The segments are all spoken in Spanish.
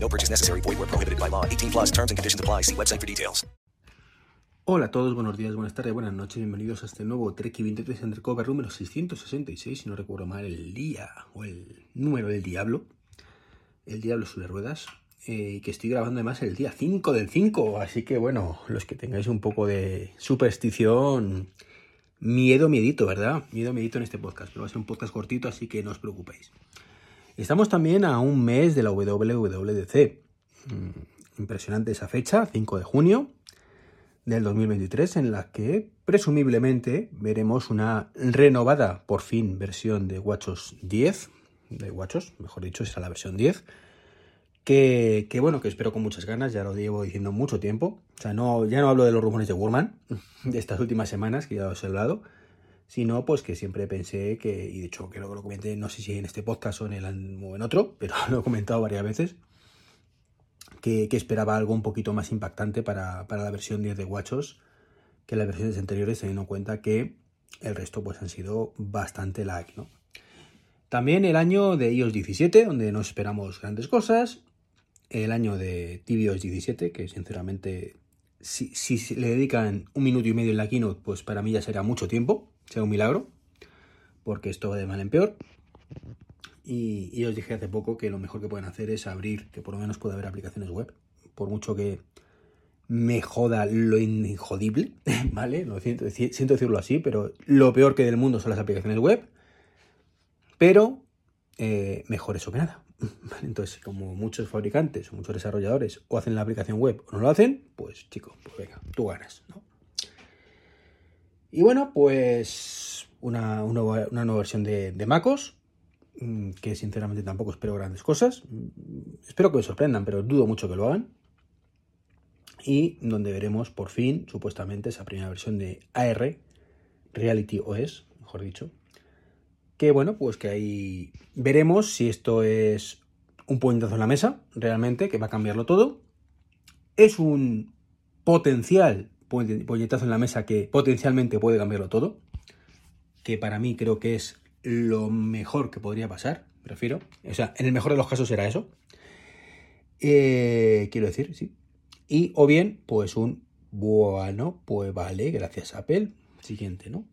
No purchase necessary. Void where prohibited by law. 18 plus terms and conditions apply. See website for details. Hola a todos, buenos días, buenas tardes, buenas noches, bienvenidos a este nuevo Trek 23 Undercover número 666, si no recuerdo mal el día o el número del diablo, el diablo sobre ruedas, eh, que estoy grabando además el día 5 del 5, así que bueno, los que tengáis un poco de superstición, miedo, miedito, ¿verdad? Miedo, miedito en este podcast, pero va a ser un podcast cortito, así que no os preocupéis. Estamos también a un mes de la WWDC. Mm, impresionante esa fecha, 5 de junio del 2023, en la que presumiblemente veremos una renovada, por fin, versión de WatchOS 10, de WatchOS, mejor dicho, será la versión 10, que, bueno, que espero con muchas ganas, ya lo llevo diciendo mucho tiempo, o sea, no, ya no hablo de los rumores de Wurman, de estas últimas semanas, que ya os he hablado, sino pues que siempre pensé que, y de hecho creo que lo comenté, no sé si en este podcast o en, el, o en otro, pero lo he comentado varias veces, que, esperaba algo un poquito más impactante para, para, la versión 10 de WatchOS que las versiones anteriores, teniendo en cuenta que el resto pues han sido bastante lag, ¿no? También el año de iOS 17, donde no esperamos grandes cosas. El año de tvOS 17, que sinceramente, si, si le dedican un minuto y medio en la keynote, pues para mí ya será mucho tiempo, será un milagro, porque esto va de mal en peor. Y, y, os dije hace poco que lo mejor que pueden hacer es abrir, que por lo menos pueda haber aplicaciones web, por mucho que me joda lo injodible, ¿vale? Siento, decirlo así, pero lo peor que del mundo son las aplicaciones web, pero eh, mejor eso que nada. ¿vale? Entonces, como muchos fabricantes o muchos desarrolladores o hacen la aplicación web o no lo hacen, pues chicos, pues venga, tú ganas, ¿no? Y bueno, pues una, nueva versión de, de MacOS, que sinceramente tampoco espero grandes cosas. Espero que me sorprendan, pero dudo mucho que lo hagan. Y donde veremos por fin, supuestamente, esa primera versión de AR, Reality OS, mejor dicho. Que bueno, pues que ahí veremos si esto es un puñetazo en la mesa, realmente, que va a cambiarlo todo. Es un potencial puñetazo en la mesa que potencialmente puede cambiarlo todo. Que para mí creo que es lo mejor que podría pasar, prefiero. O sea, en el mejor de los casos será eso. Eh, quiero decir, sí. Y o bien, pues un bueno, pues vale, gracias Apple. Siguiente, ¿no?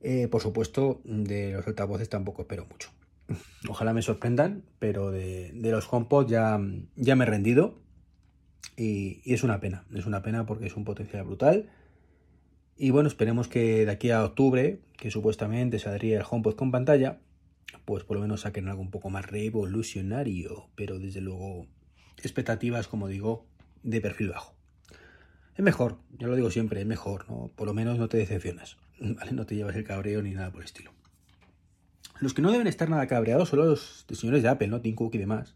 Eh, por supuesto, de los altavoces tampoco espero mucho. Ojalá me sorprendan, pero de, de los HomePod ya, ya me he rendido. Y, es una pena, es una pena porque es un potencial brutal. Y bueno, esperemos que de aquí a octubre, que supuestamente saldría el HomePod con pantalla, pues por lo menos saquen algo un poco más revolucionario, pero desde luego expectativas, como digo, de perfil bajo. Es mejor, ya lo digo siempre, es mejor, ¿no? Por lo menos no te decepcionas, ¿vale? No te llevas el cabreo ni nada por el estilo. Los que no deben estar nada cabreados son los señores de Apple, ¿no? Tim Cook y demás.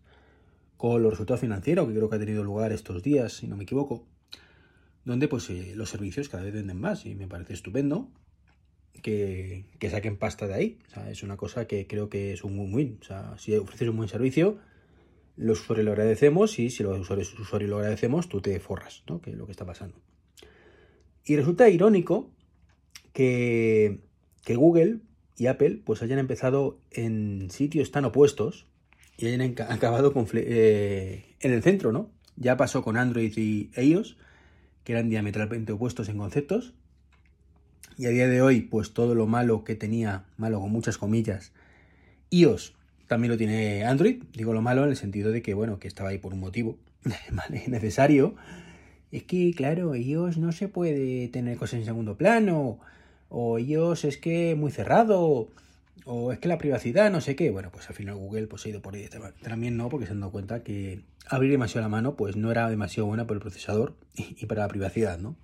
Con los resultados financieros que creo que ha tenido lugar estos días, si no me equivoco donde pues eh, los servicios cada vez venden más y me parece estupendo que, que saquen pasta de ahí. Es una cosa que creo que es un win-win. O sea, si ofreces un buen servicio, los usuarios lo agradecemos y si los usuarios, usuarios lo agradecemos, tú te forras, ¿no? Que es lo que está pasando. Y resulta irónico que, que Google y Apple pues hayan empezado en sitios tan opuestos y hayan acabado con, eh, en el centro, ¿no? Ya pasó con Android y iOS que eran diametralmente opuestos en conceptos. Y a día de hoy, pues todo lo malo que tenía, malo con muchas comillas, iOS también lo tiene Android. Digo lo malo en el sentido de que, bueno, que estaba ahí por un motivo ¿vale? necesario. Es que, claro, iOS no se puede tener cosas en segundo plano. O iOS es que muy cerrado. O es que la privacidad, no sé qué. Bueno, pues al final Google pues, ha ido por ahí. También no, porque se han dado cuenta que abrir demasiado la mano pues no era demasiado buena para el procesador y para la privacidad, ¿no?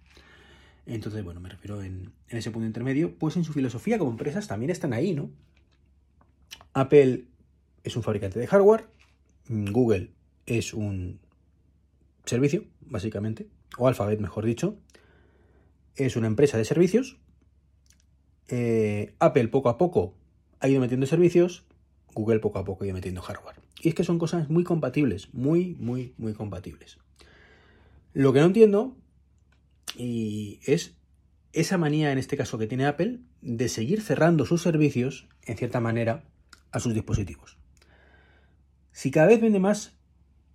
Entonces, bueno, me refiero en, ese punto intermedio, pues en su filosofía como empresas también están ahí, ¿no? Apple es un fabricante de hardware, Google es un servicio, básicamente, o Alphabet mejor dicho, es una empresa de servicios. Eh, Apple poco a poco ha ido metiendo servicios, Google poco a poco ha ido metiendo hardware. Y es que son cosas muy compatibles, muy, muy, muy compatibles. Lo que no entiendo y es esa manía en este caso que tiene Apple de seguir cerrando sus servicios, en cierta manera, a sus dispositivos. Si cada vez vende más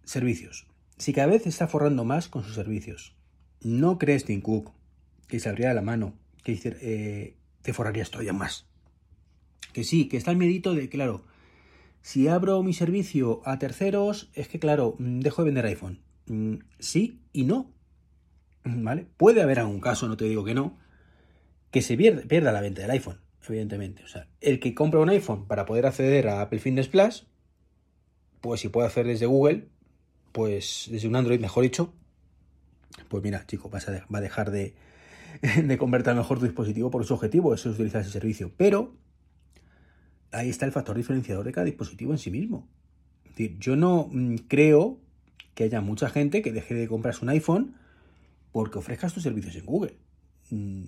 servicios, si cada vez está forrando más con sus servicios, ¿no crees, Tim Cook, que se abriera la mano, que eh, te forrarías todavía más? Que sí, que está el medito de, claro, si abro mi servicio a terceros, es que, claro, mm, dejo de vender iPhone. Mm, sí y no. ¿Vale? Puede haber algún caso, no te digo que no, que se pierda, la venta del iPhone, evidentemente. O sea, el que compra un iPhone para poder acceder a Apple Fitness Plus, pues si puede hacer desde Google, pues desde un Android, mejor dicho, pues mira, chico, va a dejar de, convertir mejor tu dispositivo por su objetivo, eso es utilizar ese servicio. Pero ahí está el factor diferenciador de cada dispositivo en sí mismo. Es decir, yo no mm, creo que haya mucha gente que deje de comprarse un iPhone porque ofrezcas tus servicios en Google. Mm,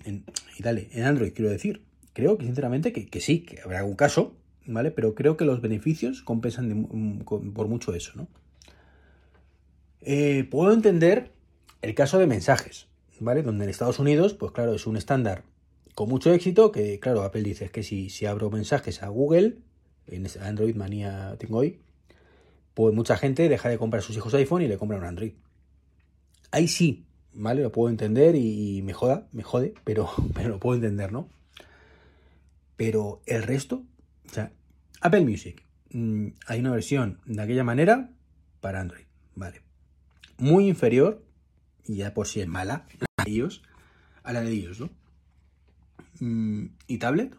y dale, en Android quiero decir. Creo que sinceramente que, sí, que habrá algún caso, ¿vale? Pero creo que los beneficios compensan mm, por mucho eso, ¿no? Eh, puedo entender el caso de mensajes, ¿vale? Donde en Estados Unidos, pues claro, es un estándar con mucho éxito que, claro, Apple dice que si, si abro mensajes a Google, en Android Manía tengo hoy, pues mucha gente deja de comprar sus hijos iPhone y le compra un Android. Ahí sí, ¿vale? Lo puedo entender y, me joda, me jode, pero, pero lo puedo entender, ¿no? Pero el resto, o sea, Apple Music, mm, hay una versión de aquella manera para Android, ¿vale? Muy inferior, y ya por si es mala, a a la de ellos, ¿no? Mm, ¿Y tablet?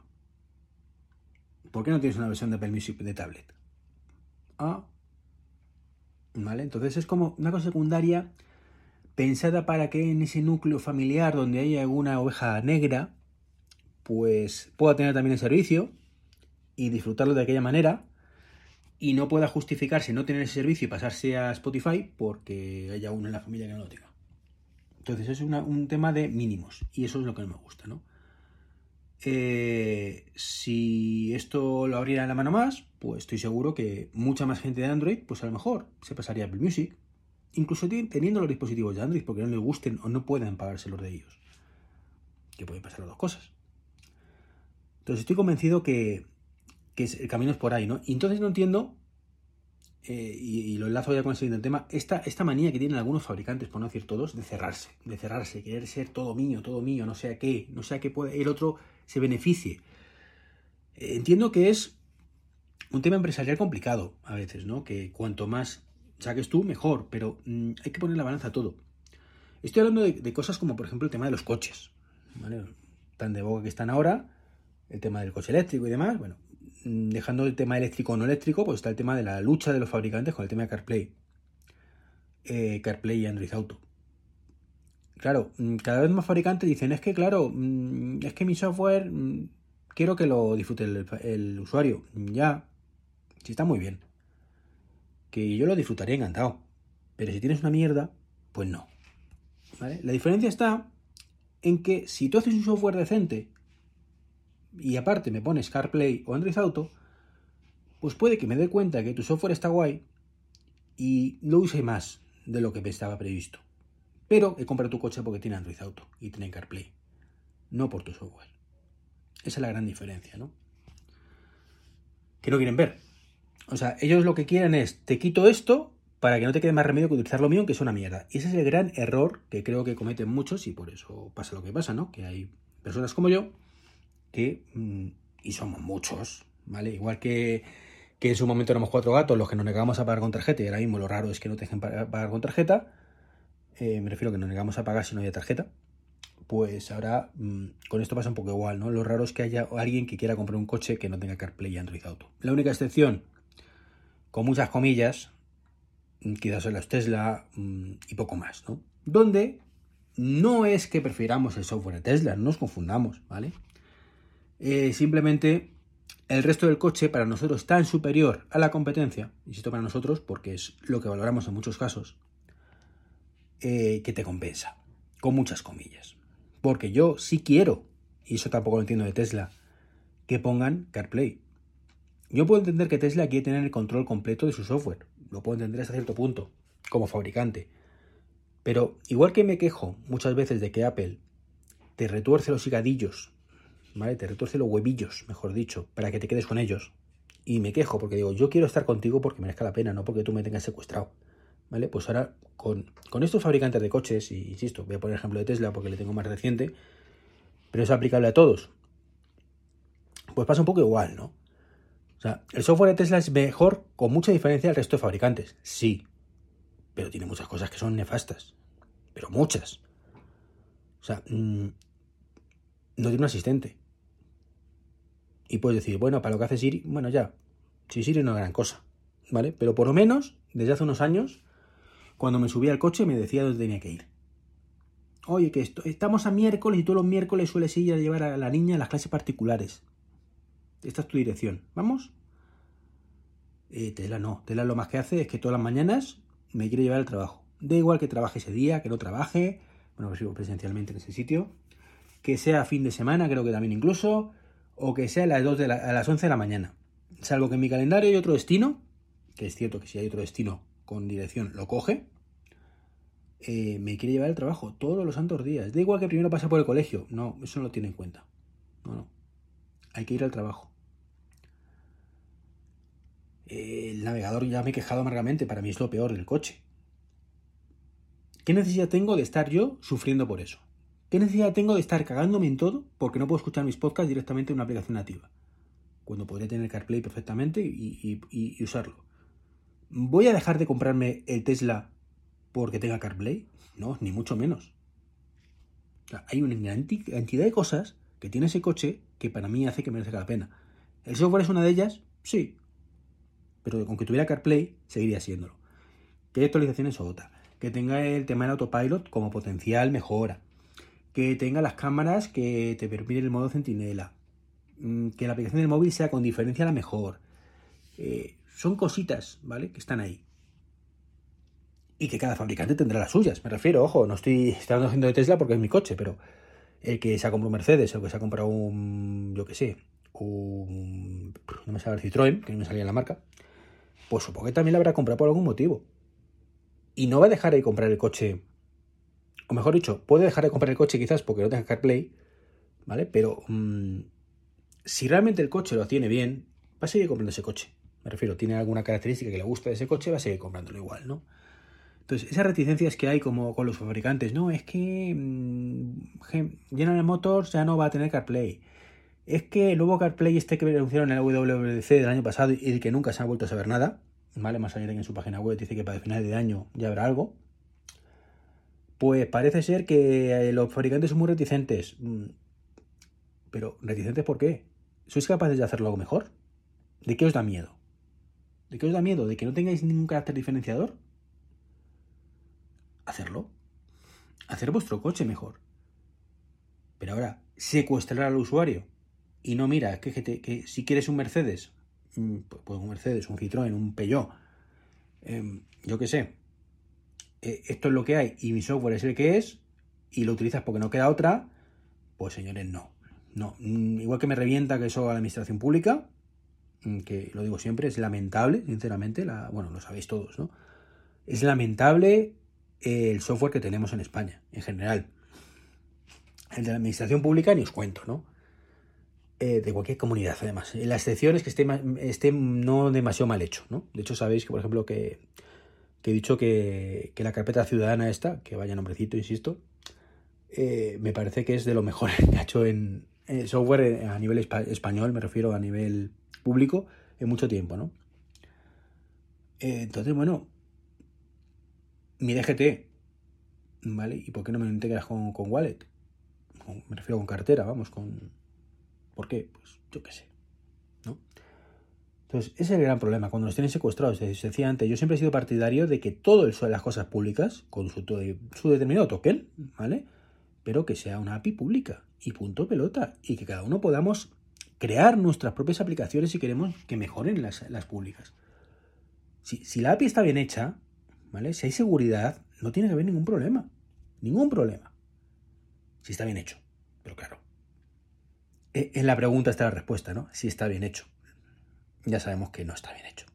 ¿Por qué no tienes una versión de Apple de tablet? Ah, ¿vale? Entonces es como una cosa secundaria pensada para que en ese núcleo familiar donde haya alguna oveja negra, pues pueda tener también el servicio y disfrutarlo de aquella manera y no pueda justificarse no tener ese servicio y pasarse a Spotify porque haya uno en la familia que no lo tenga. Entonces es un tema de mínimos y eso es lo que no me gusta, ¿no? Eh, si esto lo abriera en la mano más, pues estoy seguro que mucha más gente de Android, pues a lo mejor se pasaría a Apple Music, incluso teniendo los dispositivos de Android porque no les gusten o no puedan pagárselos de ellos. Que pueden pasar las dos cosas. Entonces estoy convencido que, el camino es por ahí, ¿no? Y entonces no entiendo, eh, y, lo enlazo ya con el siguiente tema, esta, esta manía que tienen algunos fabricantes, por no decir todos, de cerrarse, de cerrarse, querer ser todo mío, todo mío, no sé a qué, no sé a qué puede, el otro se beneficie. Eh, entiendo que es un tema empresarial complicado a veces, ¿no? Que cuanto más saques tú, mejor, pero mm, hay que poner la balanza a todo. Estoy hablando de, cosas como, por ejemplo, el tema de los coches, ¿vale? Tan de boca que están ahora, el tema del coche eléctrico y demás, bueno, dejando el tema eléctrico o no eléctrico, pues está el tema de la lucha de los fabricantes con el tema de CarPlay. Eh, CarPlay y Android Auto. Claro, mm, cada vez más fabricantes dicen, es que claro, es que mi software quiero que lo disfrute el, usuario. Ya, sí está muy bien que yo lo disfrutaría encantado. Pero si tienes una mierda, pues no. La diferencia está en que si tú haces un software decente y aparte me pones CarPlay o Android Auto, pues puede que me dé cuenta que tu software está guay y lo use más de lo que me estaba previsto. Pero he comprado tu coche porque tiene Android Auto y tiene CarPlay, no por tu software. Esa es la gran diferencia, ¿no? Que no quieren ver. O sea, ellos lo que quieren es, te quito esto para que no te quede más remedio que utilizar lo mío, que es una mierda. Y ese es el gran error que creo que cometen muchos y por eso pasa lo que pasa, ¿no? Que hay personas como yo mm, y somos muchos, ¿vale? Igual que, que en su momento éramos cuatro gatos los que nos negamos a pagar con tarjeta y ahora mismo lo raro es que no te dejen pagar con tarjeta, eh, me refiero a que nos negamos a pagar si no hay tarjeta, pues ahora mm, con esto pasa un poco igual, ¿no? Lo raro es que haya alguien que quiera comprar un coche que no tenga CarPlay y Android Auto. La única excepción con muchas comillas, quizás son los Tesla mm, y poco más, ¿no? Donde no es que prefiramos el software de Tesla, no nos confundamos, ¿vale? Eh, simplemente el resto del coche para nosotros tan superior a la competencia, insisto para nosotros porque es lo que valoramos en muchos casos, eh, que te compensa, con muchas comillas. Porque yo sí quiero, y eso tampoco lo entiendo de Tesla, que pongan CarPlay. Yo puedo entender que Tesla quiere tener el control completo de su software. Lo puedo entender hasta cierto punto, como fabricante. Pero igual que me quejo muchas veces de que Apple te retuerce los higadillos, ¿vale? Te retuerce los huevillos, mejor dicho, para que te quedes con ellos. Y me quejo porque digo, yo quiero estar contigo porque merezca la pena, no porque tú me tengas secuestrado. ¿Vale? Pues ahora con, con estos fabricantes de coches, y insisto, voy a poner ejemplo de Tesla porque le tengo más reciente, pero es aplicable a todos. Pues pasa un poco igual, ¿no? O sea, el software de Tesla es mejor con mucha diferencia al resto de fabricantes, sí, pero tiene muchas cosas que son nefastas, pero muchas. O sea, mm, no tiene un asistente. Y puedes decir, bueno, para lo que hace Siri, bueno, ya, si Siri no es gran cosa, ¿vale? Pero por lo menos, desde hace unos años, cuando me subía al coche me decía dónde tenía que ir. Oye, que esto, estamos a miércoles y todos los miércoles sueles ir a llevar a la niña a las clases particulares. Esta es tu dirección. ¿Vamos? Eh, Tela no. Tela lo más que hace es que todas las mañanas me quiere llevar al trabajo. Da igual que trabaje ese día, que no trabaje. Bueno, que sigo presencialmente en ese sitio. Que sea fin de semana, creo que también incluso. O que sea a las, 2 de a las 11 de la mañana. Salvo que en mi calendario hay otro destino. Que es cierto que si hay otro destino con dirección lo coge. Eh, me quiere llevar al trabajo todos los santos días. Da igual que primero pase por el colegio. No, eso no lo tiene en cuenta. No, no. Hay que ir al trabajo. El navegador ya me he quejado amargamente, para mí es lo peor del coche. ¿Qué necesidad tengo de estar yo sufriendo por eso? ¿Qué necesidad tengo de estar cagándome en todo porque no puedo escuchar mis podcasts directamente en una aplicación nativa? Cuando podría tener CarPlay perfectamente y, usarlo. ¿Voy a dejar de comprarme el Tesla porque tenga CarPlay? No, ni mucho menos. Hay una cantidad de cosas que tiene ese coche que para mí hace que merezca la pena. ¿El software es una de ellas? Sí, pero aunque tuviera CarPlay, seguiría siéndolo. Que hay actualizaciones otra. Que tenga el tema del autopilot como potencial mejora. Que tenga las cámaras que te permiten el modo centinela. Mm, que la aplicación del móvil sea con diferencia la mejor. Eh, son cositas, ¿vale? Que están ahí. Y que cada fabricante tendrá las suyas. Me refiero, ojo, no estoy, estoy haciendo de Tesla porque es mi coche, pero el que se ha comprado un Mercedes, el que se ha comprado un, yo qué sé, un, no me sale el Citroën, que no me salía la marca, pues supongo que también la habrá comprado por algún motivo. Y no va a dejar de comprar el coche. O mejor dicho, puede dejar de comprar el coche quizás porque no tenga CarPlay, ¿vale? Pero mmm, si realmente el coche lo tiene bien, va a seguir comprando ese coche. Me refiero, tiene alguna característica que le gusta de ese coche, va a seguir comprándolo igual, ¿no? Entonces, esas reticencias que hay como con los fabricantes, no, es que mmm, General Motors ya no va a tener CarPlay es que el nuevo CarPlay este que anunciaron en el WWDC del año pasado y que nunca se ha vuelto a saber nada, ¿vale? Más allá de que en su página web dice que para el final de año ya habrá algo. Pues parece ser que eh, los fabricantes son muy reticentes. Mm, pero, ¿reticentes por qué? ¿Sois capaces de hacerlo algo mejor? ¿De qué os da miedo? ¿De qué os da miedo? ¿De que no tengáis ningún carácter diferenciador? Hacerlo. Hacer vuestro coche mejor. Pero ahora, secuestrar al usuario y no mira, que, que, si quieres un Mercedes, mm, pues, pues un Mercedes, un Citroën, un Peugeot, em, yo qué sé, eh, esto es lo que hay y mi software es el que es y lo utilizas porque no queda otra, pues señores, no. No, mm, igual que me revienta que eso a la administración pública, mm, que lo digo siempre, es lamentable, sinceramente, la, bueno, lo sabéis todos, ¿no? Es lamentable el software que tenemos en España, en general. El de la administración pública ni os cuento, ¿no? Eh, de cualquier comunidad, además. La excepción es que esté, esté no demasiado mal hecho, ¿no? De hecho, sabéis que, por ejemplo, que, he dicho que, la carpeta ciudadana esta, que vaya nombrecito, insisto, eh, me parece que es de lo mejor que ha hecho en, software a nivel español, me refiero a nivel público, en mucho tiempo, ¿no? Eh, entonces, bueno, mi DGT, ¿vale? ¿Y por qué no me integras con, con Wallet? me refiero con cartera, vamos, con ¿Por qué? Pues yo qué sé. ¿no? Entonces, ese es el gran problema. Cuando los tienen secuestrados, sencillamente, yo siempre he sido partidario de que todo el las cosas públicas, con su, determinado token, ¿vale? Pero que sea una API pública y punto pelota. Y que cada uno podamos crear nuestras propias aplicaciones si queremos que mejoren las, las públicas. Si, si, la API está bien hecha, ¿vale? Si hay seguridad, no tiene que haber ningún problema. Ningún problema. si está bien hecho. Pero claro, en la pregunta está la respuesta, ¿no? Si está bien hecho. Ya sabemos que no está bien hecho.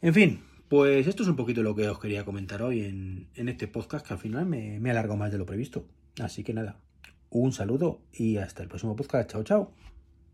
En fin, pues esto es un poquito lo que os quería comentar hoy en, este podcast, que al final me, me alargo más de lo previsto. Así que nada, un saludo y hasta el próximo podcast. Chao, chao.